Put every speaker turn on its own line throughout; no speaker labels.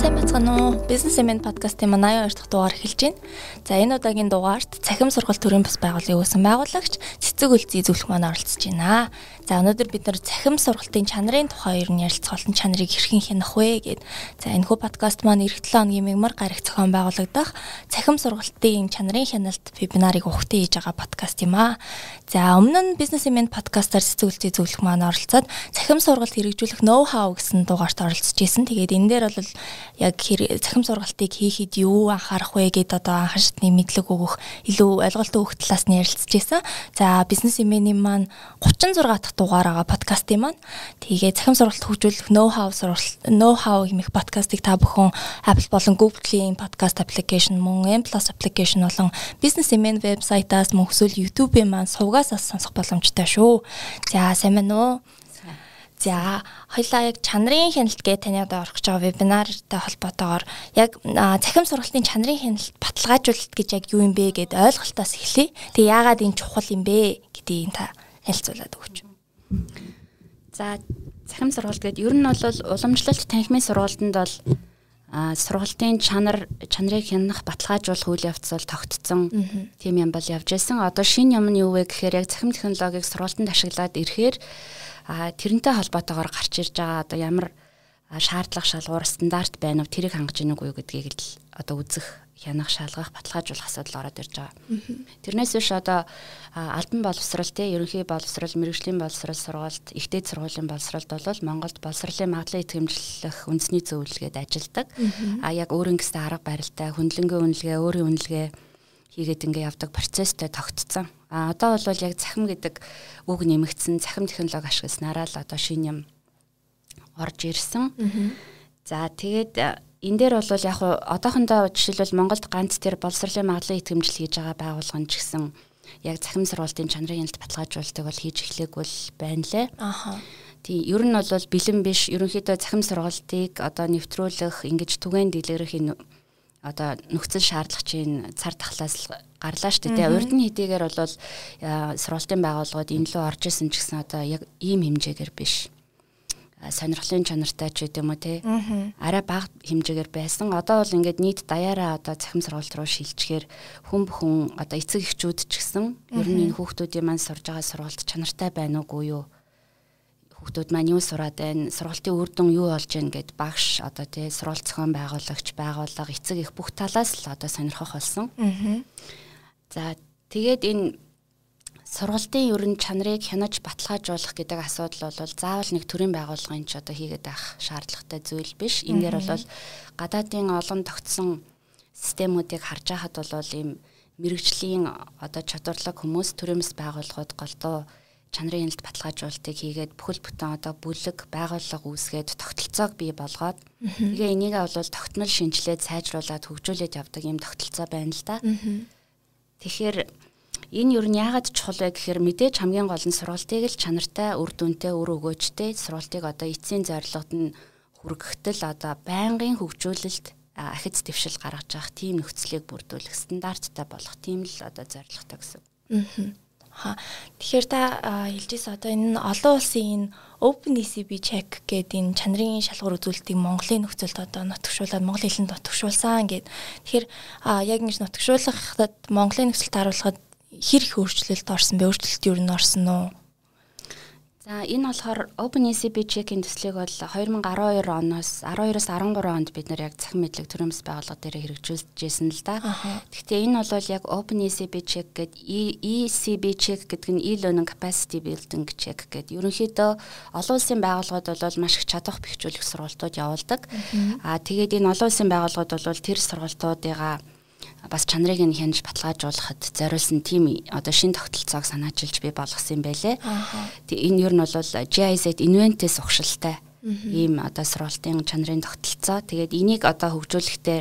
сайн байцгаана уу? Business Element podcast-ийн 82 дахь дугаар эхэлж байна. За энэ удаагийн дугаарт цахим сургалт төрийн бас байгууллагын үүсгэн байгуулагч цэцэг үлций зөвлөх маань оролцож байна. За өнөөдөр бид нар цахим сургалтын чанарын тухай ер нь ярилцах болон чанарыг хэрхэн хянах вэ гэд. За энэ хүү подкаст маань эх 7 өдрийн мигмар гарах зохион байгуулагдах цахим сургалтын чанарын хяналт вебинарыг ухтын хийж байгаа подкаст юм аа. За өмнө нь Element podcast-аар цэцэг үлций зөвлөх маань оролцоод цахим сургалт хэрэгжүүлэх ноу хау гэсэн дугаарт оролцож исэн. Тэгээд энэ дээр бол яг цахим сургалтыг хийхэд юу анхаарах вэ гэдээ одоо анхан шатны мэдлэг өгөх илүү ойлголттой өгөх талаас нь ярилцж исэн. За бизнес имэний маань 36 дахь дугаар байгаа подкастын маань. Тэгээ цахим сургалт хөгжүүлэх ноу хау сургалт ноу хау хэмэх подкастыг та бүхэн Apple болон Google-ийн подкаст аппликейшн мөн M+ аппликейшн болон бизнес имэн вебсайтаас мөн эсвэл YouTube-ийн маань сувгаас сонсох боломжтой шүү. За сайн байна уу? За хоёлаа яг чанарын хяналт гэж таны одоо орох гэж байгаа вебинартай холбоотойгоор яг цахим сургалтын чанарын хяналт баталгаажуулалт гэж яг юу юм бэ гэд ойлголтоос эхлэе. Тэгээ яагаад энэ чухал юм бэ гэдгийг та хэлцүүлээд өгч.
За цахим сургалт гэдэг ер нь бол уламжлалт танхимын сургалтанд бол сургалтын чанар чанарыг хянах баталгаажуулах үйл явц бол тогтцсон тийм юм бол явж байсан. Одоо шинэ юм нь юу вэ гэхээр яг цахим технологиг сургалтанд ашиглаад ирэхээр тэрнтэй холбоотойгоор гарч ирж байгаа одоо ямар шаардлага шалгуур стандарт байна уу тэрийг хангаж ийнэг үү гэдгийг л одоо үзэх хянах шалгах баталгаажуулах асуудал ороод ирж байгаа. Тэрнээс биш одоо албан боловсрал те ерөнхий боловсрал, мэрэгжлийн боловсрал сургалт, ихтэй сургуулийн боловсралд бол Монголд боловсролын магадлалыг итгэмжлэх үндэсний зөвлөлгээд ажилладаг. А яг өөрөнгөстэй арга барилтай, хөндлөнгөө үнэлгээ, өөрийн үнэлгээ хийгээд ингээ явдаг процесстэй тогтцсон. А одоо бол яг цахим гэдэг үг нэмэгдсэн цахим технологи ашигласнараа л одоо шинэ юм орж ирсэн. За тэгээд энэ дээр бол яг одоохондоо жишээлбэл Монголд ганц тэр боловсролын магадлалын итгэмжил хийж байгаа байгууллага ч гэсэн яг цахим сургуулийн чанарын хяналт баталгаажуулалтыг бол хийж эхлэегүй л байна лээ. Аха. Тийм ер нь бол бэлэн биш ерөнхийдөө цахим сургалтыг одоо нэвтрүүлэх ингэж түгээн дэлгэрэх энэ одоо нөхцөл шаардлагачийн цар тахлаас гарлаа шүү дээ. Урд нь хэдийгээр бол сургалтын байгууллагууд энэ лөө орж исэн ч гэсэн одоо яг ийм хэмжээгээр биш сонирхлын чанартай ч гэдэм үү те арай бага хэмжээгээр байсан. Одоо бол ингээд нийт даяараа одоо цахим сургалт руу шилжчихээр хүн бүхэн одоо эцэг эхчүүд ч гэсэн ер нь энэ хүүхдүүдийн маань сурж байгаа сургалт чанартай байна уугүй юу? Хүүхдүүд маань юу сураад байна? Сургалтын үр дүн юу болж байна гэд багш одоо те сургалт зохион байгуулагч байгууллага эцэг их бүх талаас л одоо сонирхох болсон. За тэгээд энэ сургалтын ерөн чанарыг хянаж баталгаажуулах гэдэг асуудал бол заавал нэг төрийн байгууллагын ч одоо хийгээд байх шаардлагатай зүйл биш. Энэ дээр бол гадаадын олон тогтсон системүүдийг харж байхад бол ийм мэрэгжлийн одоо чадварлаг хүмүүс бас байгууллагууд голдуу чанарын хяналт баталгаажуулалтыг хийгээд бүхэл бүтэн одоо бүлэг байгууллага үүсгээд тогтолцоог бий болгоод тэгээ энийг бол тогтмол шинжилээд сайжруулад хөгжүүлээд явдаг юм тогтолцоо байна л да. Тэгэхээр Энэ юу нь яагаад чухал вэ гэхээр мэдээж хамгийн гол нь сургалтыг л чанартай, үр дүнтэй, үр өгөөжтэй сургалтыг одоо эцсийн зорилгод нь хүргэхтэл одоо байнгын хөгжүүлэлт ахиц дэвшил гаргаж явах тийм нөхцөлийг бүрдүүлэх стандарттай болох тийм л одоо зорилготой гэсэн.
Аа. Тэгэхээр та хэлжээс одоо энэ олон улсын энэ Open ECB check гэдэг энэ чанарын шалгуур үзүүлэлтийг Монголын нөхцөлд одоо нотгшуулаад Монгол хэлэнд нотгшуулсан гэд. Тэгэхээр яг ингэж нотгшуулахад Монголын нөхцөлд харуулхад хэр их өөрчлөлт орсон бэ? Өөрчлөлт юу н орсон уу?
За энэ болохоор OpenECB check-ийн төслийг бол 2012 оноос 12-оос 13 онд бид нэр яг цахим мэдлэг төрөмс байгууллага дээр хэрэгжүүлжсэн л да. Гэхдээ энэ бол яг OpenECB check гэдэг ECB check гэдэг нь e-learning capacity building check гэдэг. Ерөнхийдөө олон улсын байгууллагууд бол маш их чадвар бэхжүүлэх сургалтууд явуулдаг. Аа тэгээд энэ олон улсын байгууллагууд бол тэр сургалтуудыгаа бас чанарыг нь хянаж баталгаажуулахад зориулсан тийм одоо шин тогтолцоог санаачилж би болгосон юм байлээ. Тэгээ энэ ер нь бол GIZ Invent-с ухшилтай ийм одоо сургалтын чанарын тогтолцоо. Тэгээд энийг одоо хөгжүүлэхдээ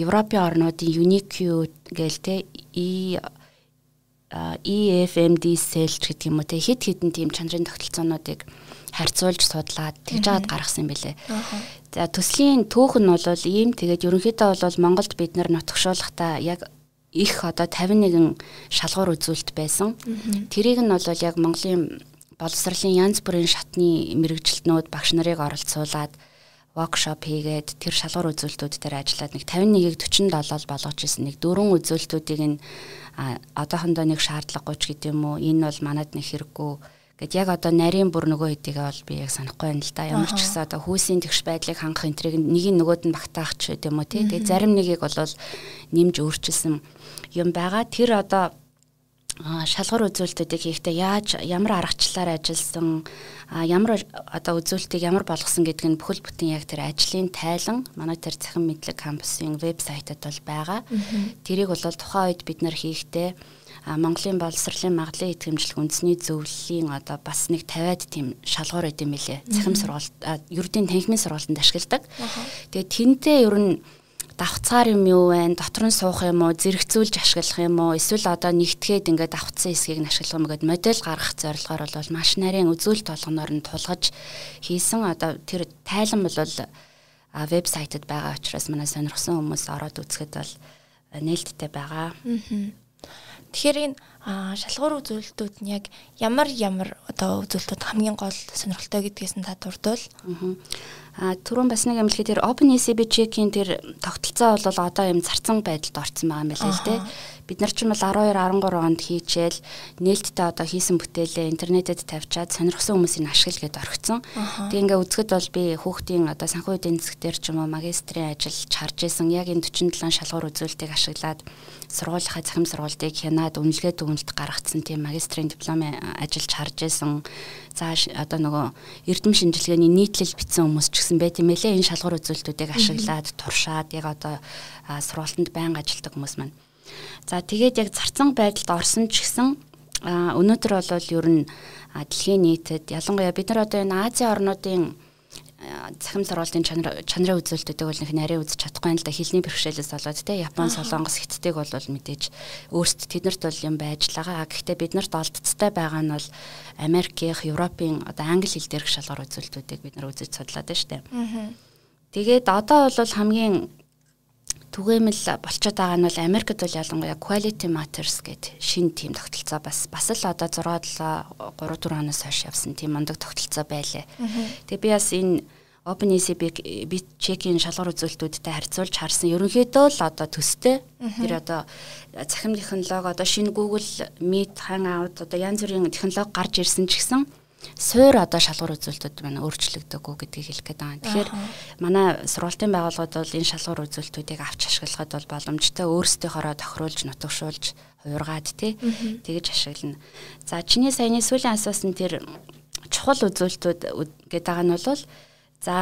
Европын орнуудын UNIQ гээл те E EFMD cell гэдэг юм уу те хит хитэн тийм чанарын тогтолцоонуудыг харьцуулж судлаад тэгж аваад гаргасан билэ. За төслийн түүх нь бол ийм тэгээд ерөнхийдөө бол Монголд бид нар нотгшуулахдаа яг их одоо 51 шалгуур үзүүлэлт байсан. Тэрийг нь бол яг Монголын боловсролын янз бүрийн шатны мэрэгжилтнүүд багш нарыг оролцуулаад воркшоп хийгээд тэр шалгуур үзүүлэлтүүд дээр ажиллаад нэг 51-ийг 47 болгож ирсэн нэг дөрвөн үзүүлэлтүүдийг нь одоохондоо нэг шаардлагагүй ч гэдэм үү энэ бол манад нэг хэрэггүй гэд яг одоо нарийн бүр нөгөө хэдийгээ бол би яг санахгүй байна л да. Ямар ч гэсэн одоо хүүсийн тэгш байдлыг хангах энтрийг нэг нь нөгөөд нь багтаах ч гэдэм үү тий. Тэгээ зарим нэгийг бол нэмж өөрчилсөн юм байгаа. Тэр одоо шалгуур үзүүлэлтүүдийг хийхдээ яаж ямар аргачлалаар ажилласан ямар одоо үзүүлэлтийг ямар болгосон гэдг нь бүхэл бүтэн яг тэр ажлын тайлан манай тэр цахим мэдлэг кампусын вебсайтад бол байгаа. Тэрийг бол тухайн үед бид нар хийхдээ Монголын боловсролын магадлалын идэвхжлэх үндэсний зөвлөлийн одоо бас нэг 50-аад тийм шалгуур өгд юм билэ. Цахим сургалт ердийн танхимын сургалтанд ашигладаг. Тэгээ тэнтэй ер нь давхцаар юм юу вэ? Дотор нь суух юм уу? Зэрэгцүүлж ашиглах юм уу? Эсвэл одоо нэгтгээд ингээд давхцсан хэсгийг нь ашиглах юм гээд модель гаргах зорилгоор бол маш нарийн үзүүлэлт болгоноор нь тулгаж хийсэн одоо тэр тайлан бол вебсайтад байгаа учраас манай сонирхсан хүмүүс ороод үзэхэд бол нээлттэй байгаа.
Тэгэхээр энэ шалгуур үзүүлэлтүүд нь яг ямар ямар одоо үзүүлэлтүүд хамгийн гол сонирхолтой гэдгээс нь та дурдвал. Аа
түрүүн бас нэг юм хэлэхэд тэр OpenECB check-ийн тэр тогтолцоо бол одоо юм зарцсан байдалд орсон байгаа юм байна л дээ. Бид нар ч юм бол 12 13 онд хийчихэл нээлттэй одоо хийсэн бүтээлээ интернетэд тавьчаад сонирхсан хүмүүсийн ашигла гэдээ орхицсон. Тэг ингээ үзэхэд бол би хүүхдийн одоо санхүү эдийн засгтэр ч юм уу магистрийн ажиллаж харж исэн яг энэ 47 шалгуур үзүүлэлтийг ашиглаад сургуулийнхаа захим сургалтыг хянаад үнэлгээ дүгнэлт гаргацсан тийм магистрийн дипломын ажиллаж харж исэн. За одоо нөгөө эрдэм шинжилгээний нийтлэл бичсэн хүмүүс ч гэсэн байт юм элэ энэ шалгуур үзүүлэлтүүдийг ашиглаад туршаад яг одоо сургалтанд байнга ажилладаг хүмүүс маань. За тэгээд яг зарцсан байдалд орсон ч гэсэн өнөөдөр бол ер нь дэлхийн нийтэд ялангуяа бид нар одоо энэ Азийн орнуудын захим сургуулийн чанар чанарын үзүүлэлтүүдийг бол нэг нарийн үзэж чадахгүй л да хилний бэрхшээлээс болоод те Япон солонгос хятадыг бол мэдээж өөрсд тэднэрт бол юм байж л байгаа. Гэхдээ бид нарт олдцтой байгаа нь бол Америкийн, Европын одоо англи хэл дээрх шалгуур үзүүлэлтүүдийг бид нар үзэж судлаад байна штэ. Тэгээд одоо бол хамгийн түгээмэл болчиход байгаа нь бол Америкт бол ялангуяа quality matters гэд шин тим тогтолцоо бас бас л одоо 6 7 3 4 оноос хойш явсан тийм мундаг тогтолцоо байлаа. Тэгээ би бас энэ OpenECB бит чекийн шалгуур үзүүлэлтүүдтэй харьцуулж харсан. Ерөнхийдөө л одоо төстэй. Тэр одоо цахим технологи одоо шинэ Google Meet, Hangout одоо янз бүрийн технологи гарч ирсэн ч гэсэн суур одоо шалгуур үзүүлэлтүүд байна өөрчлөгдөггүй гэдгийг хэлэх гээд байгаа. Тэгэхээр манай сургалтын байгууллагууд бол энэ шалгуур үзүүлэлтүүдийг авч ашиглахад бол боломжтой өөрсдийнхоороо тохируулж нутагшуулж хуургаад тий тэгэж ашиглана. За чиний саяны сүүлийн асуусан тэр чухал үзүүлэлтүүд гэдэг байгаа нь бол за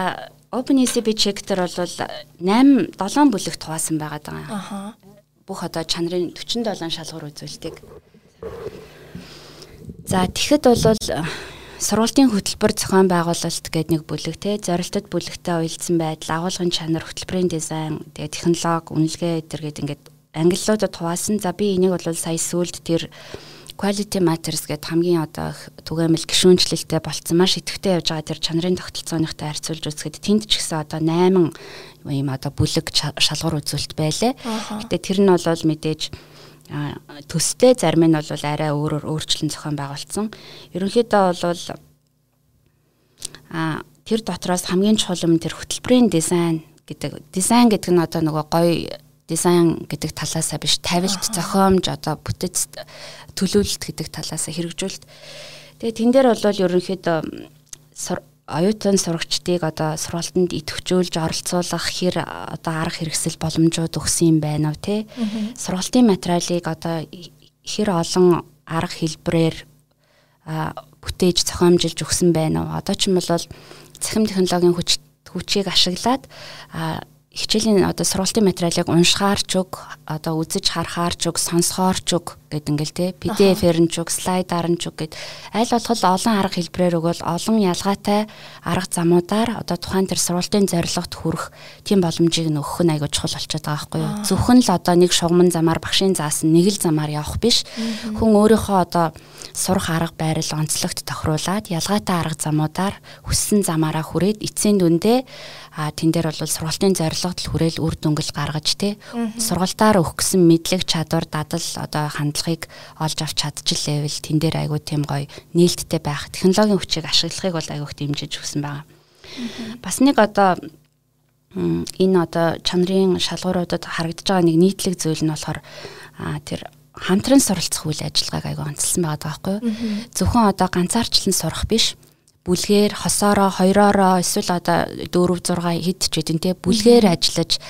OpenECB check-тер бол 8 7 бүлэгт хуваасан байгаа даа. Бүх одоо чанарын 47 шалгуур үзүүлэлтийг За тэгэхэд бол сургуулийн хөтөлбөр зохион байгуулалт гэдэг нэг бүлэг те зорилтод бүлэгтэй уялдсан байдал агуулгын чанар хөтөлбөрийн дизайн тэгээ технологи үнэлгээ эдэр гэдэг ингээд ангиллуудад хуваасан за би энийг бол сая сүлд тэр quality matters гэдэг хамгийн одоо түгээмэл гişүнчлэлтэй болцсон маш идэвхтэй явж байгаа тэр чанарын тогтолцооныхтой харьцуулж үзэхэд тэнд ч гэсэн одоо 8 юм одоо бүлэг шалгуур үзүүлэлт байлаа. Гэтэ тэр нь бол мэдээж төстэй зарим нь бол арай өөрөөр өөрчлөн зохион байгуулсан. Ерөнхийдөө бол а тэр дотроос хамгийн чухал юм тэр хөтөлбөрийн дизайн гэдэг. Дизайн гэдэг нь одоо нөгөө гоё дизайн гэдэг талаасаа биш тавилт зохиомж одоо бүтэц төлөвлөлт гэдэг талаасаа хэрэгжүүлэлт. Тэгээ тэн дээр бол ерөнхийдөө оюутан сурагчдыг одоо сургалтанд идэвхжүүлж оролцуулах хэр одоо арга хэрэгсэл боломжууд өгсөн юм байна уу те сургалтын материалыг одоо хэр олон арга хэлбэрээр бүтээж зохиомжилж өгсөн байна уу? Одоо ч юм бол цахим технологийн хүч хүчийг ашиглаад хичээлийн одоо сургалтын материалыг уншихаар ч уг одоо үзэж харахаар ч уг сонсохоор ч уг гэд ингээл те. PDF-ээр нь ч уг слайдаар нь ч уг гэд. Аль болох олон арга хэлбэрээр өгвөл олон ялгаатай арга замуудаар одоо тухайн тэр сургалтын зорилгот хүрэх тийм боломжийг нөхөх нь айгүй чухал болчиход байгаа байхгүй юу? Зөвхөн л одоо нэг шугамн замаар багшийн заасан нэг л замаар явах биш. Хүн өөрийнхөө одоо сурах арга байрал онцлогт тохируулаад ялгаатай арга замуудаар хүссэн замаараа хүрээд эцсийн дүндээ а тэн дээр бол сургалтын зорилгот л хүрээл үр дүнгэл гаргаж тий сургалтаар өгсөн мэдлэг чадвар дадал одоо хандлага зорилгыг олж авч чадчихлээвэл тэн дээр айгүй тийм гоё нээлттэй байх. Технологийн хүчийг ашиглахыг бол айгүйх дэмжиж өгсөн байгаа. Бас нэг одоо энэ одоо чанарын шалгууруудад харагдаж байгаа нэг нийтлэг зүйл нь болохоор тэр хамтран суралцах үйл ажиллагааг айгүй онцлсан байгаа байхгүй юу? Зөвхөн одоо ганцаарчлан сурах биш. Бүлгээр хосоороо хоёроороо эсвэл одоо 4 6 хэд ч гэдэг те бүлгээр ажиллаж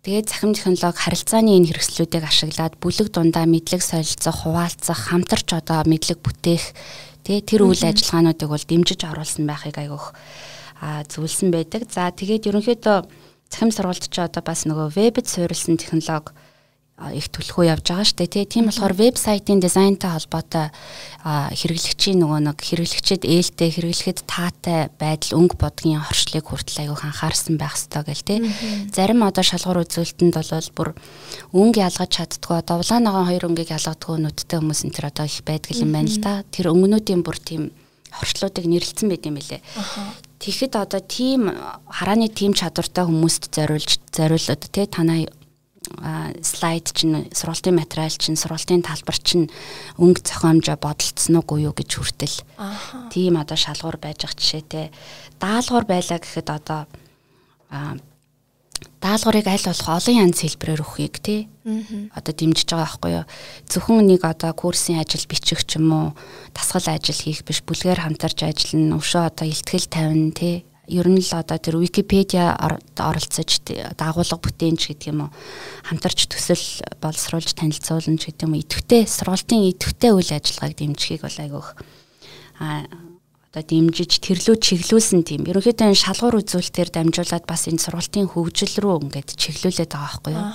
тэгээд захим технологи харилцааны энэ хэрэгслүүдийг ашиглаад бүлэг дундаа мэдлэг солилцох, хуваалцах, хамтарч одоо мэдлэг бүтээх тий тэр үйл ажиллагаануудыг бол дэмжиж оруулсан байхыг айгүйх зөвлөсөн байдаг. За тэгээд ерөнхийдөө захим сургалт чи одоо бас нөгөө вебэд суурилсан технологи их төлхөө явж байгаа шүү дээ тий. Тийм болохоор вебсайтын дизайнтай холбоотой хэрэглэгчийн нөгөө нэг хэрэглэгчэд ээлтэй хэрэглэхэд таатай байдал өнгө бодгийн хоршлыг хүртэл аягүй анхаарсан байх ёстой гэл тий. Зарим одоо шалгуур үзүүлэлтэнд бол бүр өнгө ялгаж чаддгүй одоо улаанагаан хоёр өнгийг ялгадгүй нүдтэй хүмүүс энэ төр одоо их байдаг юм байна л да. Тэр өнгөнүүдийн бүр тийм хорчлуудыг нэрлэлсэн байт юм билэ. Тэгэхэд одоо тийм харааны тийм чадвартай хүмүүст зориулж зориулаад тий танаа слайд чинь сургалтын материал чинь сургалтын талбар чинь өнгө зохиомжоо бодолцсон уу юу гэж хүртэл. Тийм одоо шалгуур байж ах жишээтэй даалгавар байлаа гэхэд одоо даалгаврыг аль болох олон янз хэлбэрээр өгөхийг тий одоо дэмжиж байгаа байхгүй юу? Зөвхөн нэг одоо курсын ажил бичих ч юм уу дасгал ажил хийх биш бүлгээр хамтарч ажиллана өвшөө одоо ихтгэл тавина тий ер нь л одоо тэр Википедиа оролцож дагуулга бүтээнч гэдэг юм уу хамтарч төсөл боловсруулж танилцуулна ч гэдэг юм уу идэвхтэй сургалтын идэвхтэй үйл ажиллагааг дэмжихийг бол айгүйх а одоо дэмжиж тэрлүү чиглүүлсэн тийм ерөнхийдөө энэ шалгуур үзүүлэлтээр дамжуулаад бас энэ сургалтын хөгжил рүү ингээд чиглүүлээд байгаа байхгүй юу.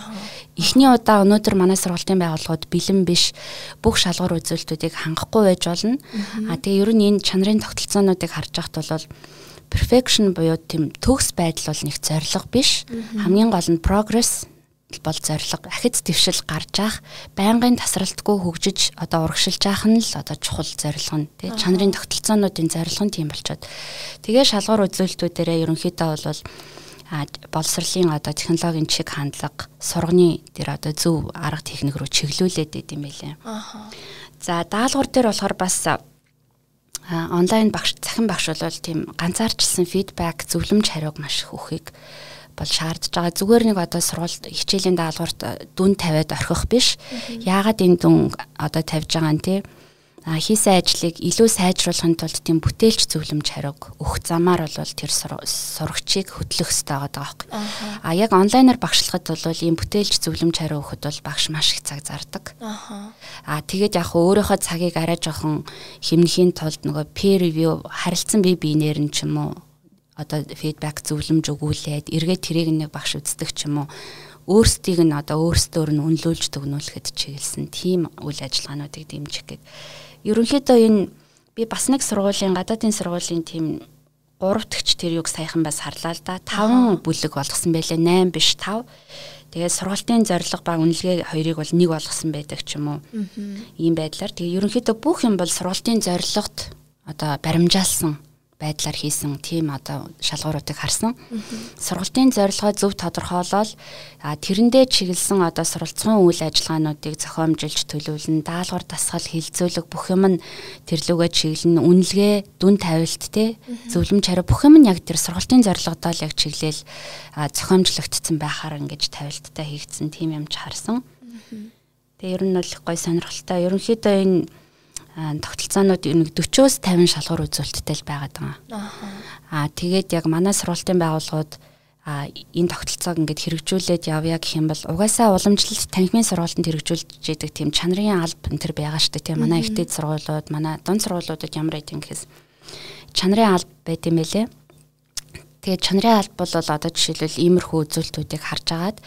Эхний удаа өнөөдөр манай сургалтын байгууллагууд бэлэн биш бүх шалгуур үзүүлэлтүүдийг хангахгүй байж болно. А тэгээ ер нь энэ чанарын тогтолцоонуудыг харж байхад бол perfection буюу тийм төгс байдал бол нэг зориг биш. Хамгийн гол нь progress бол зориг. Ахиц твшил гарч ах, байнгын тасралтгүй хөгжиж одоо урагшилж ах нь л одоо чухал зориг нь. Тэгээ чанарын тогтолцоонуудын зориг нь тийм болчоод. Тэгээ шалгуур үзүүлэлтүүдээрээ ерөнхийдөө бол боловсролын одоо технологийн чиг хандлага, сурганы дээр одоо зөв арга техник рүү чиглүүлээд идэм байлээ. За даалгавар дээр болохоор бас онлайн багш цахим багш бол тийм ганцаарчилсан фидбек зөвлөмж хариуг маш их өгөхийг бол шаардж байгаа. Зүгээр нэг одоо сургууль хичээлийн даалгаварт дүн тавиад орхих биш. Яагаад энэ дүн одоо тавьж байгаа нь те хийсэн ажлыг илүү сайжруулахын тулд тийм бүтээлч зөвлөмж хариуг өгөх замаар бол тэр сурагчийг хөтлөх хэрэгтэй байгаа байхгүй. А яг онлайнаар багшлахад бол ийм бүтээлч зөвлөмж хариу өгөхөд бол багш маш их цаг зардаг. А тэгээд яг өөрийнхөө цагийг арай жоохон хэмнэхийн тулд нөгөө peer review харилцан бие биенээр нь ч юм уу одоо фидбек зөвлөмж өгүүлээд эргээд тэрийг нэг багш үздэг ч юм уу өөрсдийг нь одоо өөрсдөөр нь үнэлүүлж төгнүүлэхэд чиглэсэн тийм үйл ажиллагаануудыг дэмжих гэдэг ерөнхийдөө энэ би бас нэг сургуулийн гадаадын сургуулийн тийм гуравтгч тэр юг саяхан бас харлаа л да. 5 бүлэг болгосон байлээ. 8 биш 5. Тэгээд сургалтын зорилго ба үнэлгээ хоёрыг бол нэг болгосон байдаг ч юм уу. Ийм байдлаар тэгээд ерөнхийдөө бүх юм бол сургалтын зорилгот одоо баримжаалсан байдлаар хийсэн тийм одоо шалгууруудыг харсан. Сургалтын зорилгоо зөв тодорхойлол тэрэндээ чиглэсэн одоо суралцсан үйл ажиллагаануудыг зохиомжилж төлөвлөн даалгавар дасгал хилцүүлэг бүх юм нь тэрлүүгээ чиглэн үнэлгээ дүн тавилт те зөвлөмж хариу бүх юм нь яг тэр сургалтын зорилгодоо л яг чиглэл зохиомжлогдсон байхаар ингэж тавилттай хийгдсэн тийм юмч харсан. Тэгээ ер нь бол гой сонирхолтой. Ерөнхийдөө энэ тогтолцоонууд нэг 40-оос 50 шалгуур үзүүлэлттэй л байгаад байгаа. Аа тэгээд яг манай сургалтын байгууллагууд а энэ тогтолцоог ингээд хэрэгжүүлээд явъя гэх юм бол угаасаа уламжлалт танхимын сургалтанд хэрэгжүүлж яадаг тийм чанарын алба энэ төр байгаа дээ тийм. Манай ихтэй сургуулиуд манай дунд сургуулиудад ямар юм гэхээс. Чанарын алба байт юм байлээ Тэгээд чанарын алба бол одоо жишээлбэл иймэрхүү үзүүлэлтүүдийг харж агаад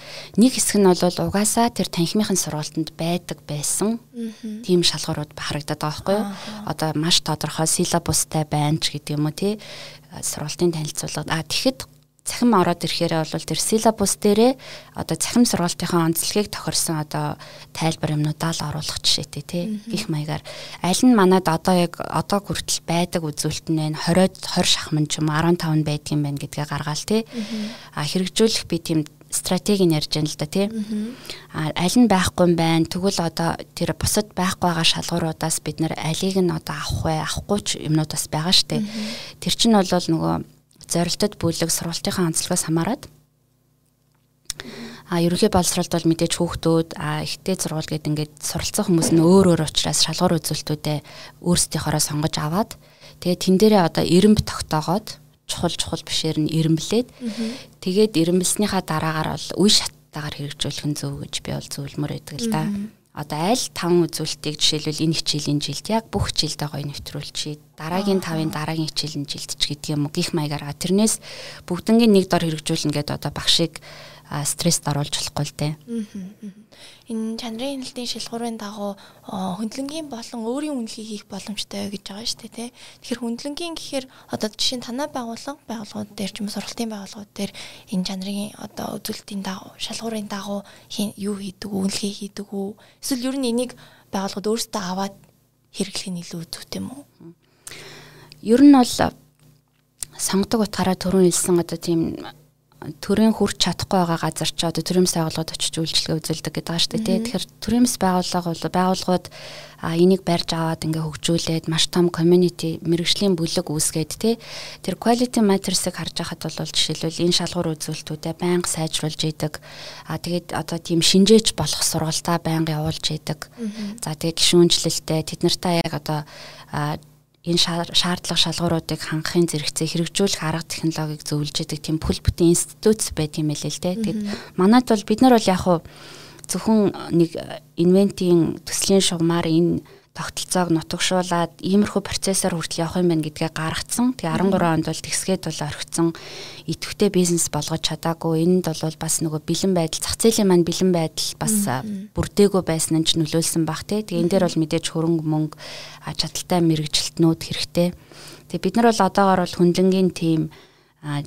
нэг хэсэг нь бол угаасаа тэр танхимынхын сургалтанд байдаг байсан тийм шалгуурууд харагдаад байгаа байхгүй юу? Одоо маш тодорхой силабустай байна ч гэдэг юм уу тий сургалтын танилцуулга. А тэгэхэд цахим ороод ирэхээр бол тэр силабус дээрээ одоо цахим сургалтынхаа онцлогийг тохирсон одоо тайлбар юмнуудаа л оруулах жишээтэй тий гих маягаар аль нь манад одоо яг одоо хүртэл байдаг үзүүлэлт нь байна 20 20 шахман ч юм 15 байдаг юм байна гэдгээ гаргаал тий а хэрэгжүүлэх би тийм стратегийг ярьж байна л да тий. А аль нь байхгүй юм байна. Тэгвэл одоо тэр бусад байхгүй байгаа шалгууруудаас бид нэр алийг нь одоо авах вэ? Авахгүй ч юмнуудаас байгаа штэ. Тэр чинь бол нөгөө зорилтод бүлэг сургалтынхаа онцлогоос хамаарат. А ерөнхий боловсролд бол мэдээж хүүхдүүд а ихтэй сургууль гэдэг ингээд суралцсан хүмүүс нь өөр өөр учраас шалгуур үзүүлэлтүүдээ өөрсдийнхоороо сонгож аваад тэгээ тэн дээрээ одоо эрэмб тогтоогоод чухал чухал бишээр нь эрэмблээд тэгээд эрэмблснийхаа дараагаар бол үе шаттайгаар хэрэгжүүлэх нь зөв гэж би бол зөвлөмөр байдаг л да. Одоо аль таван үзүүлэлтийг жишээлбэл энэ хичээлийн жилд яг бүх жилдээ гоё нэвтрүүлчихье. Дараагийн тавын дараагийн хичээлийн жилд ч гэдэг юм уу гих маягаар тэрнээс бүгднгийн нэг дор хэрэгжүүлнэ гэдэг одоо багшийг стресст оруулж болохгүй л дээ.
Энэ чанарын хяналтын шалгуурын дагуу хөндлөнгийн болон өөрийн үнэлгийг хийх боломжтой гэж байгаа шүү дээ тий. Тэгэхээр хөндлөнгийн гэхээр одоо жишээ нь танай байгууллага байгууллагууд дээр ч юм уу сургалтын байгууллагууд дээр энэ чанарын одоо үзүүлэлтийн дагуу шалгуурын дагуу юу хийдэг үү, үнэлгээ хийдэг үү? Эсвэл ер нь энийг байгууллагууд өөрсдөө аваад хэрэглэх нь илүү зүйтэй юм уу?
Ер нь бол сонгодог утгаараа түрүүн хэлсэн одоо тийм төрийн хүрч чадахгүй байгаа газар ч одоо төрийн байгууллагууд очиж үйлчлэгээ үзүүлдэг гэдэг дээ тий. Тэгэхээр төрийн байгууллага бол байгууллагууд энийг барьж аваад ингээ хөгжүүлээд маш том community мэрэгжлийн бүлэг үүсгээд тий. Тэр quality matters-ыг харж байхад бол жишээлбэл энэ шалгуур үзүүлэлтүүдэд байнга сайжруулж идэг. А тэгээд одоо тийм шинжээч болох сургалтаа байнга явуулж идэг. За тэгээд гişүүнчлэлтэй тэд нартай яг одоо энэ шаардлага шалгууруудыг хангахын зэрэгцээ хэрэгжүүлэх арга технологиг зөвлөж идэг тийм бүл бүтэн институт байт юм хэлээ л дээ. Тэгэд манайд бол бид нар бол яг хуу зөвхөн нэг инвентийн төслийн шугамар энэ тогтолцоог нутагшуулаад иймэрхүү процессор хүртэл явах юм байна гэдгээ гаргацсан. Тэгээ 13 онд бол тэгсгээд бол орхисон идэвхтэй бизнес болгож чадаагүй. Энд бол бас нөгөө бэлэн байдал, зах зээлийн маань бэлэн байдал бас бүрдээгүй байсан нь ч нөлөөлсөн бах тий. Тэгээ энэ дээр бол мэдээж хөрөнгө мөнгө чадaltaй мэрэгжилтнүүд хэрэгтэй. Тэгээ бид нар бол одоогоор бол хүнлэнгийн тим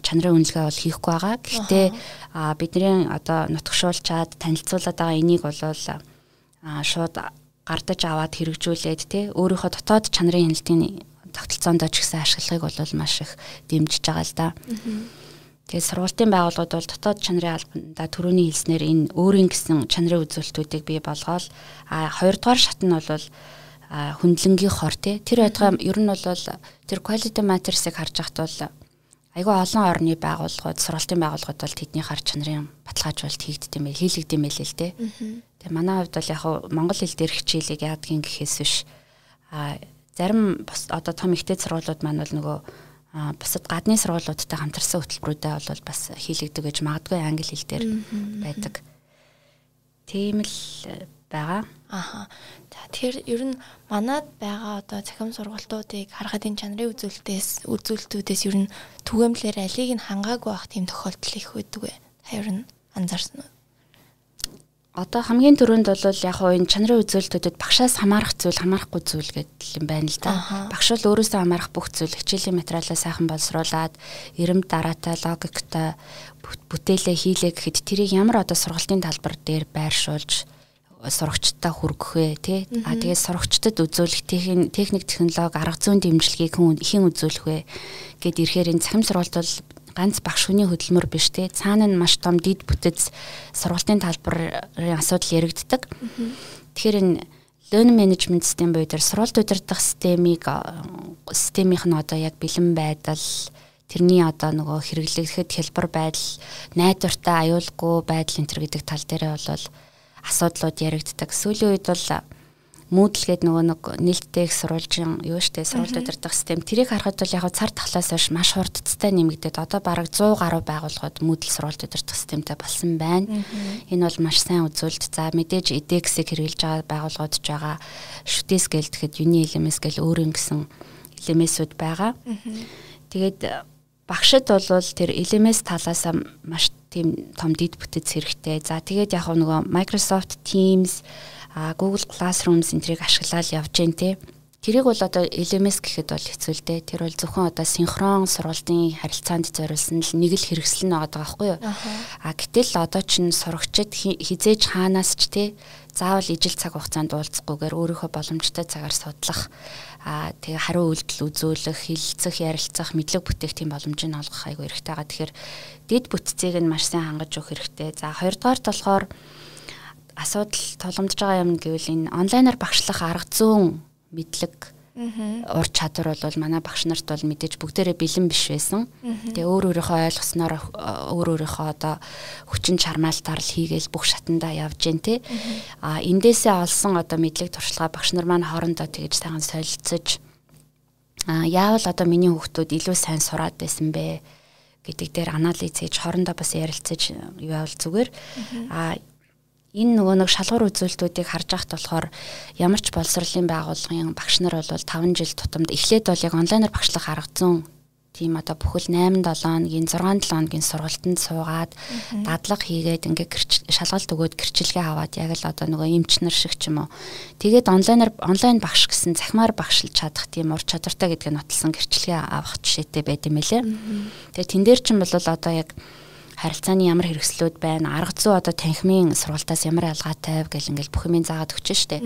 чанарын үнэлгээ бол хийхгүй байгаа. Гэхдээ бидний одоо нутагшуулчаад танилцуулаад байгаа энийг бол шууд гардаж аваад хэрэгжүүлээд тий өөрийнхөө дотоод чанарын хяналтын тогтолцоонд ч гэсэн ашиглахыг бол маш их дэмжиж байгаа л да. Тэгээд сургуулийн байгууллагууд бол дотоод чанарын албанда төрөний хэлснээр энэ өөрийн гэсэн чанарын үзүүлэлтүүдийг бий болгоол а хоёрдугаар шат нь бол хүндлэнгийн хор тий тэр байтугай ер нь бол тэр quality matters-ыг харж ахт бол айгүй олон орны байгууллагууд сургалтын байгууллагууд бол тэдний хар чанарын баталгаажуулалт хийгддэм байл хийлэгдэм байл л тий. Тэгээ манай хувьд бол яг монгол хэл дээр хичээлийг яадгийн гэхээс биш а зарим одоо том ихтэй сургуулиуд маань бол нөгөө бусад гадны сургуулиудтай хамтарсан хөтөлбөрүүдэд бол бас хийлэгдэг гэж магадгүй англи хэл дээр байдаг. Тийм л байгаа.
Аха. За тэгэхээр ер нь манад байгаа одоо цахим сургалтуудыг харахад энэ чанарын үзүүлэлтээс үзүүлэлтүүдээс ер нь түгээмлэр алийг нь хангаагүй байх тийм тохиолдол их байдаг вэ? Ер нь анзаарсан уу?
одоо хамгийн түрүүнд бол яг хоо энэ чанарын үзүүлэлтүүдэд багшаас хамаарах зүйл хамаарахгүй зүйл гэдэг юм байна л да. Багш бол өөрөөсөө хамаарах бүх зүйл хичээлийн материалаа сайхан боловсруулад эрэм дараатай логиктой бүтээлээ хийлээ гэхэд тэрийг ямар одоо сургалтын талбар дээр байршуулж сурагчдаа хүргэх вэ тий? А тэгээд сурагчдад үзүүлэх техник технологи арга зүйн дэмжлэгийг хэн үзүүлэх вэ? Гэд ирэхээр энэ цахим сургалт бол ганц багш хүний хөдөлмөр биш те цаана нь маш том дид бүтэц сургалтын талбарын асуудал яригддаг. Тэгэхээр энэ learning management system буюу тэр сургалт удирдах системийг системийнх нь одоо яг бэлэн байдал тэрний одоо нөгөө хэрэглэгдэхэд хэлбэр байдал найдвартай аюулгүй байдал энэ төр гэдэг тал дээрээ бол асуудлууд яригддаг. Сүүлийн үед бол гэдэг нөгөө нэг нээлттэй их сурвалжин юу штэ сурвалж удирдах систем тэрийг харахад бол яг цар тахлаас хойш маш хурдцтай нэмэгдээд одоо бараг 100 гаруй байгууллагууд Moodle сурвалж удирдах системтэй болсон байна. Энэ бол маш сайн үзүүлэлт. За мэдээж edX-ийг хэрэгжилж байгаа байгууллагууд ч байгаа. Shooties гэлдэхэд Uni LMS гэл өөрийн гэсэн LMS-үүд байгаа. Тэгээд багшид бол тэр LMS талаас маш тийм том дид бүтэц хэрэгтэй. За тэгээд яг нөгөө Microsoft Teams Google Classrooms энтрийг ашиглаад явж гэн те. Тэрийг бол одоо LMS гэхэд бол хэцүү л дээ. Тэр бол зөвхөн одоо синхрон сургалтын харилцаанд зориулсан л нэг л хэрэгсэл нь байгаа байхгүй юу? А гэтэл одоо ч сурагчид хизээж хаанаас ч те заавал ижил цаг хугацаанд уулзахгүйгээр өөрийнхөө боломжтой цагаар судлах аа тэгээ хариу үйлдэл үзүүлэх, хилцэх, ярилцах, мэдлэг бүтээх тийм боломжийг олгох айгүй хэрэгтэй байгаа. Тэгэхээр дид бүтцийг нь маш сайн хангаж өгөх хэрэгтэй. За хоёрдугаарт болохоор асуудал тулгамдж байгаа юм гэвэл энэ онлайнаар багшлах арга зүүн мэдлэг ур чадвар бол манай багш нарт бол мэдээж бүгдээрээ бэлэн биш байсан. Тэгээ өөр өөрийнхөө ойлгосноор өөр өөрийнхөө одоо хүчин чармаалтаар л хийгээл бүх шатандаа явж гин тэ. А эндээсээ олсон одоо мэдлэг туршлага багш нар маань хоорондоо тэгж сайхан солилцож а яавал одоо миний хүүхдүүд илүү сайн сураад байсан бэ гэдэг дээр анализ хийж хоорондоо бас ярилцаж юу явал зүгээр. А энэ нөгөө нэг шалгуур үзүүлэлтүүдийг харж байхад болохоор ямар ч боловсролын байгууллагын багш нар бол 5 жил тутамд эхлээд бол яг онлайнаар багшлах арга зүүн тийм одоо бүхэл 8 7 хоногийн 6 7 хоногийн сургалтанд суугаад дадлага хийгээд ингээ шалгалт өгөөд гэрчилгээ аваад яг л одоо нөгөө эмч нар шиг ч юм уу. Тэгээд онлайнаар онлайн багш гэсэн захимаар багшилж чадах тийм ур чадвартай гэдгийг нотолсон гэрчилгээ авах жишээтэй байд юм байлээ. Тэгээд тэн дээр ч юм бол одоо яг харилцааны ямар хэрэгслүүд байна, арга зүй одоо танхимын сургалтаас ямар ялгаатай гэл ингээл бүх юмыг заагаад өгч штэ.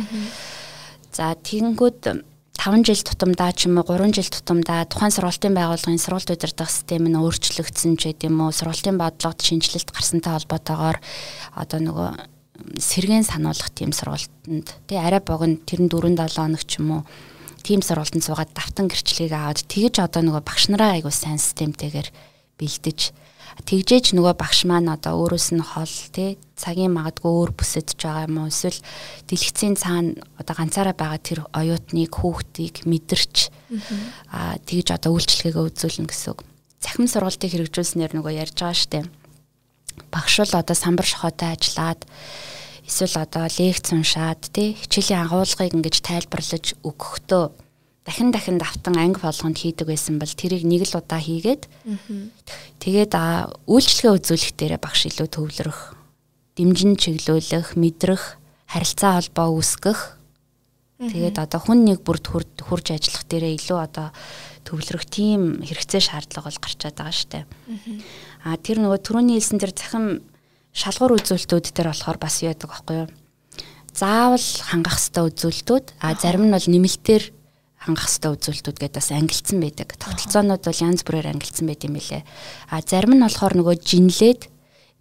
За тэгэнгүүт 5 жил тутамдаа ч юм уу 3 жил тутамдаа тухайн сургалтын байгууллагын сургалт удирдах систем нь өөрчлөгдсөн ч гэдэм үү сургалтын бодлогод шинжилэлт гарсантай холбоотойгоор одоо нөгөө сэргэн сануулгах тийм сургалтанд тий арай богино тэр нь 4 7 хоног ч юм уу тийм сургалтанд суугаад давтан гэрчлэгийг аваад тэгэж одоо нөгөө багш нараа айгуу сайн системтэйгээр бэлдэж тэгжээч нөгөө багш маань одоо өөрөөс нь хол тий цагийн магадгүй өөр бүсэдж байгаа юм уу эсвэл дэлгэцийн цаана одоо ганцаараа байгаа тэр оюутныг хүүхдийг мэдэрч аа тэгж одоо үйлчлэгээ үзүүлнэ гэсэн үг. Цахим сургалтыг хэрэгжүүлснээр нөгөө ярьж байгаа штэ. Багш л одоо самбар шохоотой ажиллаад эсвэл одоо лекц уншаад тий хичээлийн агуулгыг ингэж тайлбарлаж өгөхдөө дахин дахин давтан анги болгонд хийдэг байсан бол тэрийг нэг л удаа хийгээд тэгээд үйлчлэгээ үзүүлэх дээрээ багш илүү төвлөрөх, дэмжин чиглүүлэх, мэдрэх, харилцаа холбоо үүсгэх. Тэгээд одоо хүн нэг бүрд хурж ажиллах дээрээ илүү одоо төвлөрөх тийм хэрэгцээ шаардлага бол гарчаад байгаа штэ. А тэр нөгөө түрүүний хэлсэн тэр захим шалгуур үзүүлэлтүүд дээр болохоор бас яадаг аахгүй юу? Заавал хангах хэвээр үзүүлэлтүүд а зарим нь бол нэмэлтээр хангах хэвээр үзүүлэлтүүд гэдэг бас ангилсан байдаг. Тогтолцоонууд бол янз бүрээр ангилсан байт юм билэ. А зарим нь болохоор нөгөө жинлээд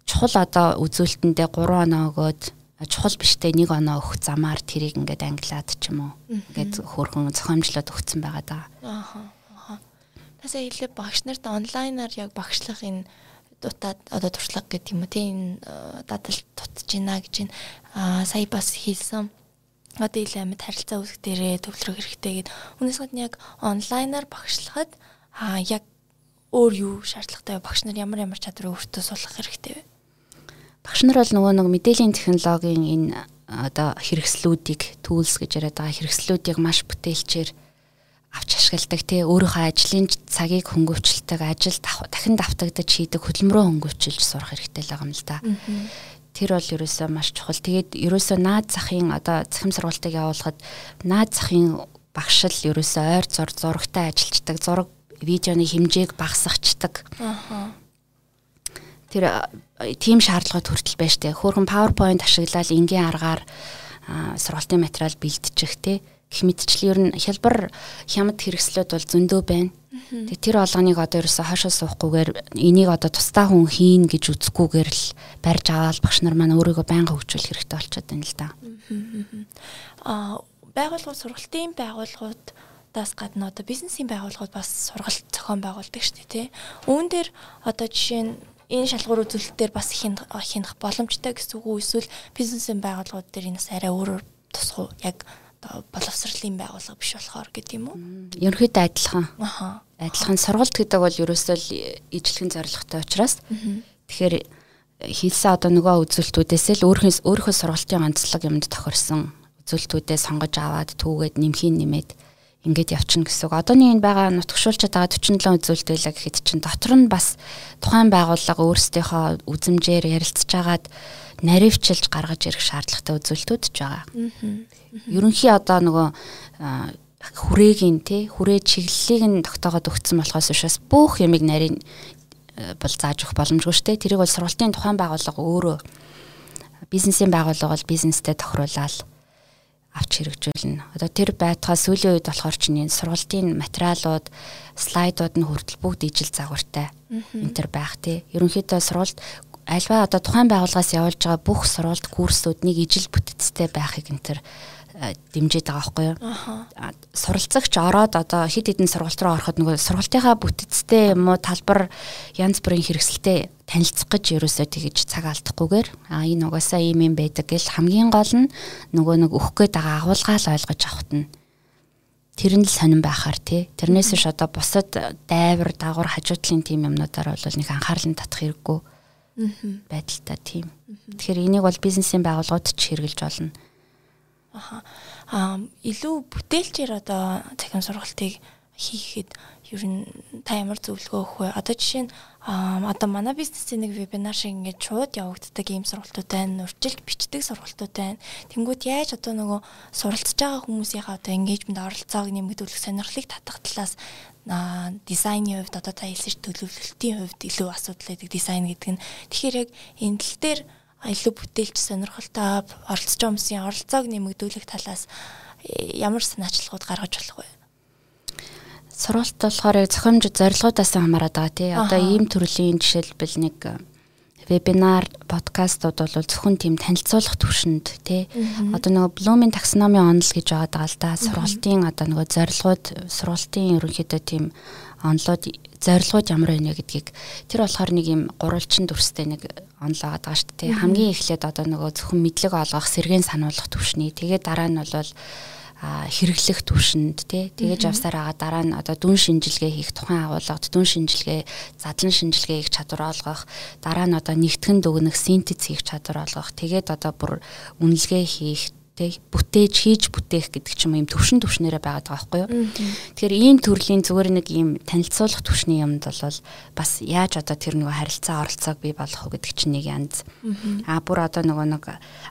чухал одоо үзүүлэлтэндээ 3 оноо өгөөд чухал биштэй 1 оноо өгөх замаар тэрийг ингээд ангилаад ч юм уу. Ингээд хөөрхөн зохиомжлоод өгсөн байгаа даа.
Ааха. Тасаа хэлээ багш нарт онлайнаар яг багшлах энэ дутаад одоо туршлага гэдэг юм уу тийм дадал тутаж байна гэж байна. Аа сая бас хэлсэн одоо илүү амьд харилцаа үүсгэх дээрээ төвлөрөх хэрэгтэй гэд. Үүнээс гадна яг онлайнаар багшлахад аа яг өөр юу шаардлагатай багш нар ямар ямар чадвар өөртөө суулгах хэрэгтэй вэ?
Багш нар бол нөгөө нэг мэдээллийн технологийн энэ одоо хэрэгслүүдийг tools гэж яриад байгаа хэрэгслүүдийг маш бүтээлчээр авч ашигладаг тий өөрийнхөө ажлын цагийг хөнгөвчлөлтөг ажил дахин давтагдаж хийдэг хөдөлмөрөө хөнгөвчилж сурах хэрэгтэй л байгаа юм л да тэр бол ерөөсөө маш чухал. Тэгээд ерөөсөө наад захын одоо цахим сургалтыг явуулахад наад захын багшил ерөөсөө ойр зур зурагтай ажилладаг, зураг видеоны хэмжээг багасгачдаг. Аа. Тэр тийм шаардлагууд хүртэл байж тээ. Хөөрхөн PowerPoint ашиглаад энгийн аргаар сургалтын материал бэлтжих тий гэх мэтчлэн ер нь хялбар хямд хэрэгслүүд бол зөндөө байна. Тэгээ тэр олгоныг одоо ерөөсө хашаа суухгүйгээр энийг одоо тусдаа хүн хийн гэж үзэхгүйгээр л барьж аваад багш нар маань өөрийгөө байнга хөгжүүлэх хэрэгтэй болчиход байна л да.
Аа байгууллагууд сургалтын байгууллагууд даас гадна одоо бизнесийн байгууллагууд бас сургалт зохион байгуулдаг шүү дээ тий. Үүн дээр одоо жишээ нь энэ шалгуур үзүүлэлтээр бас хянах хянах боломжтой гэсэн үг үү эсвэл бизнесийн байгууллагууд дээр энэ бас арай өөрөөр тусах уу яг боловсролын байгууллага биш болохоор гэдэг юм уу?
Ерөнхийдөө адилхан. Аха. Адилхан сургалт гэдэг бол ерөөсөө л ижлэхэн зорилготой учраас тэгэхээр хийсэн одоо нөгөө үзүүлэлтүүдээс л өөрхөөс өөрийнхөө сургалтын онцлог юмд тохирсон үзүүлэлтүүдээ сонгож аваад түүгээд нэмхийн нэмээд ингээд явчихна гэсэн үг. Одооний энэ байгаа нутгшуулчаад байгаа 47 үзүүлэлт байлаа гэхэд чинь дотор нь бас тухайн байгууллага өөрсдийнхөө үзмжээр ярилцж агаад наривчилж гаргаж ирэх шаардлагатай үзүүлэлтүүд ч байгаа. Ерөнхий одоо нөгөө хүрээгийн тий хүрээ чиглэлийг нь тогтоогод өгсөн болохоос учраас бүх ямиг нарийн бол зааж өгөх боломжгүй шүү дээ. Тэрийг бол сургалтын тухайн байгууллага өөрөө бизнесийн байгууллага бол бизнестэй тохируулаад авч хэрэгжүүлнэ. Одоо тэр байтугай сүүлийн үед болохоор чинь сургалтын материалууд, слайдууд нь хүртэл бүгд ижил загвартай энэ төр байх тий. Ерөнхийдөө сургалт альва одоо тухайн байгууллагаас явуулж байгаа бүх сургалт курсууд нэг ижил бүтцтэй байхыг энэ төр дэмжиж байгаа байхгүй юу. Суралцагч ороод одоо хид хідэн сургалт руу ороход нөгөө сургалтынхаа бүтцтэй юм уу талбар янз бүрийн хэрэгсэлтэй танилцах гэж ерөөсөө тэгэж цаг алдахгүйгээр а энэ угаасаа ийм юм байдаг гэл хамгийн гол нь нөгөө нэг өгөх гээд байгаа агуулгаа л ойлгож авахт нь тэр нь л сонирн байхаар тий. Тэрнээс ш одоо бусад дайвар дагавар хажуудлын тим юмнуудаар бол нэг анхаарал нь татах хэрэггүй байдалтай тийм. Тэгэхээр энийг бол бизнесийн байгууллагууд ч хэрэгжилж болно.
Аа илүү бүтээлчээр одоо цахим сургалтыг хийхэд ер нь та ямар зөвлөгөө өгөх вэ? Одоо жишээ нь одоо манай бизнесийн нэг вебинар шиг ингээд шууд явагддаг ийм сургалтууд байна, урьдчилж бичдэг сургалтууд байна. Тэнгүүд яаж одоо нөгөө суралцж байгаа хүмүүсийнхаа одоо engagement оролцоог нэмэгдүүлэх сонирхлыг татах талаас дизайны хувьд одоо та хэлсэн төлөвлөлтийн хувьд илүү асуудал байдаг дизайн гэдэг нь. Тэгэхээр яг энэ тал дээр илүү бүтээлч сонирхолтой оролцож байгаа хүмүүсийн оролцоог нэмэгдүүлэх талаас э, ямар санаачлагууд гаргаж болох вэ?
Сургалт болохоор зохиомж зорилгоудаас хамаарат байгаа тий. Одоо ийм төрлийн жишээлбэл нэг э, вебинар, подкастууд бол зөвхөн тийм танилцуулах төвшөнд тий. Одоо нөгөө Bloom-ийн таксономи онол гэж байгаа л да. Сургалтын одоо нөгөө зорилгууд, сургалтын ерөнхийдөө тийм онлоод зорилгууд ямар байна гэдгийг тэр болохоор нэг юм гурвалжин дүрстэй нэг онлоо байгаа шүү дээ. Хамгийн эхлээд одоо нөгөө зөвхөн мэдлэг олгох, сэргээн сануулгах төвшний. Тэгээд дараа нь бол хэрэглэх төвшөнд тий. Тэгэж явсаар байгаа дараа нь одоо дүн шинжилгээ хийх тухайн агуулгад дүн шинжилгээ задлан шинжилгээ хийх чадвар олгох. Дараа нь одоо нэгтгэн дүгнэх синтез хийх чадвар олгох. Тэгээд одоо бүр үнэлгээ хийх тий бүтээж хийж бүтээх гэдэг ч юм ийм төвшин төвшнэрээ байгаад байгаа байхгүй юу. Тэгэхээр ийм төрлийн зүгээр нэг ийм танилцуулах төвшний юмд бол бас яаж одоо тэр нөгөө харилцаа оролцоог бий болгох вэ гэдэг чинь нэг янз. Аа бүр одоо нөгөө нэг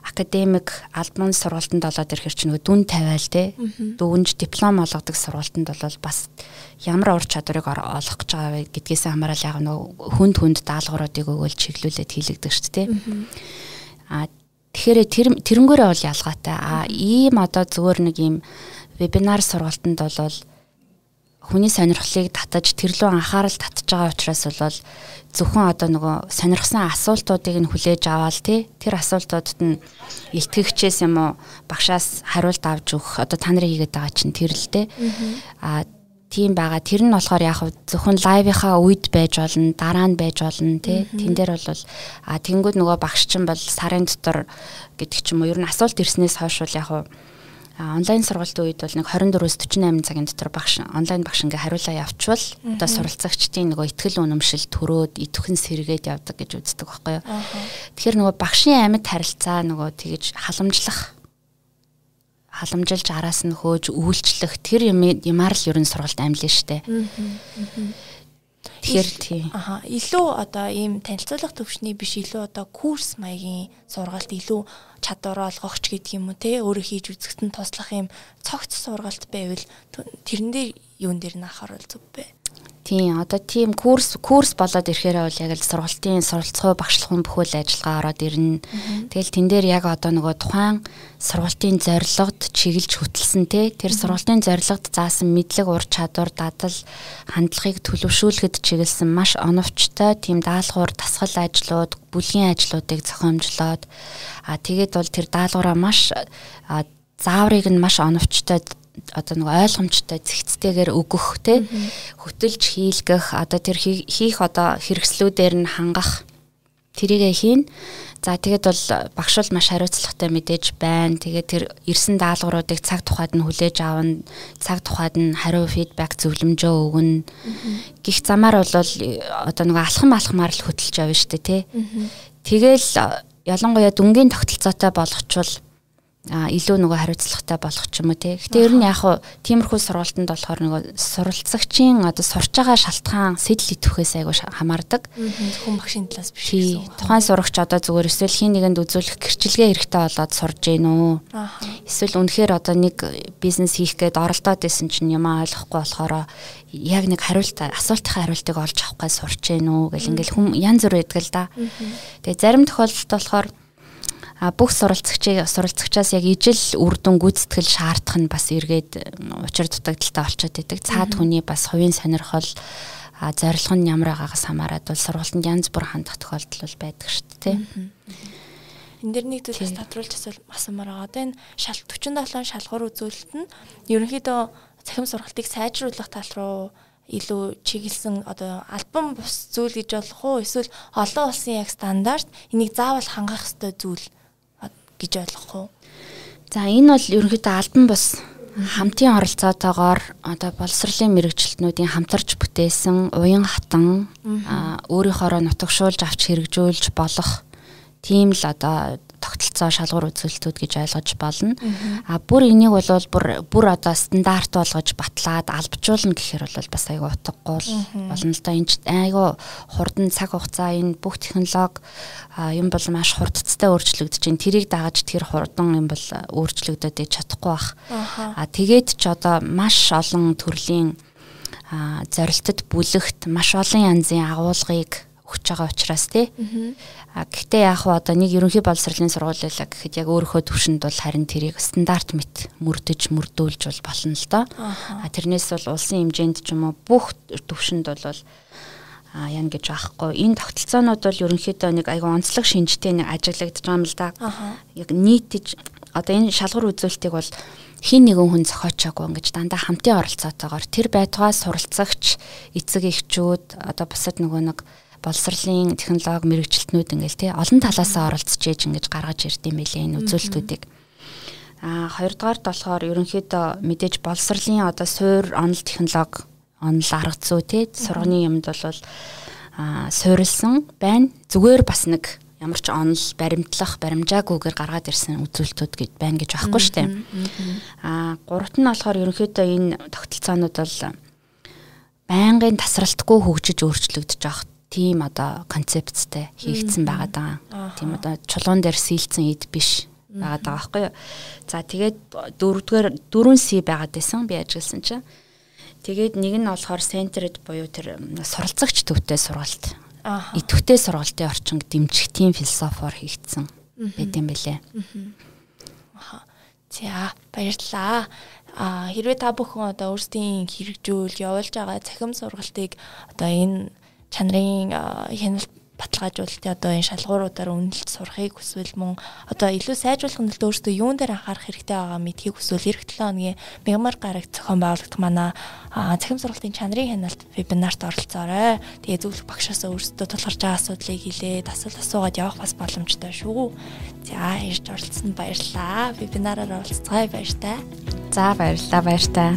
академик албан сургалтанд болоод ирэхэр чинь нөгөө дүн тавиал тий дүнж диплом олгодог сургалтанд бол бас ямар ур чадварыг олох гэж байгаа вэ гэдгээс хамаарал яг нөгөө хүнд хүнд даалгавруудыг өгөөл чиглүүлээд хийлэгдэг шүү дээ тий. Аа Тэгэхээр тэр тэрнгээрээ бол ялгаатай. А ийм одоо зүгээр нэг ийм вебинар сургалтанд бол хүний сонирхлыг татаж тэр лөө анхаарал татж байгаа учраас бол зөвхөн одоо нөгөө сонирхсан асуултуудыг нь хүлээж аваад тий тэр асуултуудад нь илтгэгчээс юм уу багшаас хариулт авч өгөх одоо та нарын хийгээд байгаа чинь тэр л тий а тийм байгаа. Тэр нь болохоор яг зөвхөн лайвынхаа үед байж болно, дараа нь байж болно тий. Тэн дээр бол а тэнгууд нөгөө багш чинь бол сарын дотор гэдэг ч юм уу ер нь асуулт ирснээс хойш бол яг онлайн сургалтын үед бол нэг 24-өөс 48 цагийн дотор багш онлайн багш ингээ хариулаа явуучвал одоо суралцагчдын нөгөө ихтгэл үнэмшил төрөөд идэвхэн сэргээд явдаг гэж үздэг байхгүй юу. Тэгэхээр нөгөө багшийн амьд харилцаа нөгөө тэгэж халамжлах халамжилж араас нь хөөж үйлчлэх тэр юм ямаар л ерөн сургалт амьлна штэ. Тэгэхээр тийм.
Аха илүү одоо ийм танилцуулах төвшний биш илүү одоо курс маягийн сургалт илүү чадвар олгохч гэдэг юм уу те өөрөө хийж үзэхэд нь туслах юм цогц сургалт байвал тэрэн дээр юун дээр нь анхаарал зүв бэ?
Тийм одоо тийм курс курс болоод ирэхээр бол яг л сургалтын суралцгой багшлахын бүхэл ажиллагаа ороод ирнэ. Тэгэл тэн дээр яг одоо нөгөө тухайн сургалтын зорилгод чиглэж хөтлсөн те. Тэр сургалтын зорилгод заасан мэдлэг ур чадвар дадал хандлагыг төлөвшүүлэхэд чиглэсэн. Маш оновчтой тийм даалгавар тасгал ажлууд бүлгийн ажлуудыг зохиомжлоод. А тэгээд бол тэр даалгавраа маш зааврыг нь маш оновчтой одоо нэг ойлгомжтой зэгцтэйгээр өгөх те хөтөлж хийлгэх одоо тэр хийх одоо хэрэгслүүдээр нь хангах тэрийгэ хийн. За тэгээд бол багш бол маш хариуцлагатай мэдээж байна. Тэгээд тэр ирсэн даалгавруудыг цаг тухайд нь хүлээж авна цаг тухайд нь хариу фидбек зөвлөмжөө өгнө. Гих замаар бол одоо нэг алхам алхмаар л хөтөлж явна шүү дээ те. Тэгэл ялангуяа дүнгийн тогтолцоотой болгочвол а илүү нөгөө хариуцлагатай болох ч юм уу те. Гэтэ ер нь яг хуу тиймэрхүү сургалтанд болохоор нөгөө суралцагчийн одоо сурч байгаа шалтгаан сэтэл идэвхээс айгуу хамаардаг.
Зөвхөн багшийн талаас биш
гэсэн. Тухайн сурагч одоо зүгээр эсвэл хин нэгэнд үзүүлэх гэрчилгээ хэрэгтэй болоод сурж гин үү? Эсвэл үнэхээр одоо нэг бизнес хийх гээд оролдоод байсан чинь юм ойлгохгүй болохоор яг нэг хариулт асуултын хариултыг олж авах гэж сурч гин үү гэл ингээл хүм янз бүр байдаг л да. Тэгээ зарим тохиолдолд болохоор бүх суралцагчийг суралцагчаас яг ижил үр дүн гүйцэтгэл шаардах нь бас эргээд учир дутагдaltaй болчиход идэг. Цаад хүний бас хувийн сонирхол а зорилго нь ямар байгаагаас хамаарат бол сургалтанд янз бүр хандах тохиолдол бол байдаг шүү дээ.
Энд дэр нэг зүйлс тодруулж асуул асуумаар байгаа. Одоо энэ шал 47 шалгуур үзүүлэлт нь ерөнхийдөө цахим сургалтыг сайжруулах тал руу илүү чиглэсэн одоо альбом бус зүйл гэж болох уу эсвэл олон улсын яг стандарт энийг заавал хангах ёстой зүйл гэж ойлгох уу?
За энэ бол ерөнхийдөө альбом бус хамтын оролцоотойгоор одоо боловсролын мэрэгчлэтнүүдийн хамтарч бүтээсэн уян хатан өөрийнхоороо нутагшуулж авч хэрэгжүүлж болох тийм л одоо тогтолцоо шалгуур үзүүлэлтүүд гэж ойлгож болно. А бүр энийг бол бүр бүр одоо стандарт болгож батлаад албажуулна гэхээр бол бас айгүй утгагүй болно л да. Энд айгүй хурдан цаг хугацаа энэ бүх технологи юм бол маш хурдцтай өөрчлөгдөж чинь тэрийг дагаж тэр хурдан юм бол өөрчлөгдөд чадахгүй бах. А тэгээд ч одоо маш олон төрлийн зорилтод бүлэгт маш олон янзын агуулгыг өгч байгаа учраас тий. А гэхдээ яг хуу одоо нэг ерөнхий боловсролын сургуулиулаа гэхэд яг өөрийнхөө төвшөнд бол харин тэрийг стандарт мэт мөрдөж мөрдүүлж бол болно л доо. А тэрнээс бол улсын хэмжээнд ч юм уу бүх төвшөнд бол а ян гэж аахгүй энэ тогтолцоонууд бол ерөнхийдөө нэг айгүй онцлог шинжтэй нэг ажиглагдаж байгаа юм л да. Яг нийтж одоо энэ шалгуур үзүүлэлтийг бол хин нэгэн хүн зохиочоогүй ингэж дандаа хамтын оролцоотойгоор тэр байтугай суралцагч эцэг эхчүүд одоо бусад нөгөө нэг боловсролын технологи мэрэгчлэтнүүд ингээл тий олон талаасаа оролцож ээж ингэж гаргаж ирд юм билээ энэ үзүүлэлтүүдийг. А хоёрдугаард болохоор ерөнхийдөө мэдээж боловсролын одоо суур онол технологи онол арга зүй тий сурганы юмд бол а суурилсан байна. Зүгээр бас нэг ямар ч онол баримтлах баримжаагүйгээр гаргаад ирсэн үзүүлэлтүүд гэж байна гэж байхгүй шүү дээ. А гуравт нь болохоор ерөнхийдөө энэ тогтолцоонууд бол байнгын тасралтгүй хөгжиж өөрчлөгдөж байгаа тийм одоо концепттэй хийгдсэн байгаа даа. Тийм одоо чулуун дээр сийлцэн ид биш байгаа даа байхгүй юу. За тэгээд дөрөвдүгээр дөрвөн C байгаад байсан би ажилласан чинь. Тэгээд нэг нь болохоор центрд буюу тэр суралцагч төвтэй сургалт. Идэвхтэй сургалтын орчинг дэмжих тийм философоор хийгдсэн байт юм бэлээ.
За баярлалаа. А хэрвээ та бүхэн одоо өөрсдийн хэрэгжүүл явуулж байгаа цахим сургалтыг одоо энэ чанарын хяналт баталгаажуулалтын одоо энэ шалгууруудаар үнэлж сурахыг хүсвэл мөн одоо илүү сайжруулах нь өөртөө юун дээр анхаарах хэрэгтэй байгаа мэдхийг хүсвэл эх 7 хоногийн мягмар гараг зохион байгуулалт манай цахим сургалтын чанарын хяналт вебинарт оролцоорой. Тэгээ зөвлөх багшаасаа өөрсдөө тулгарч байгаа асуудлыг хэлээд асуулт асуугаад явах бас боломжтой шүү. За ирж оролцсонд баярлалаа. Вебинараар оролцгаая баяртай.
За баярлалаа баяртай.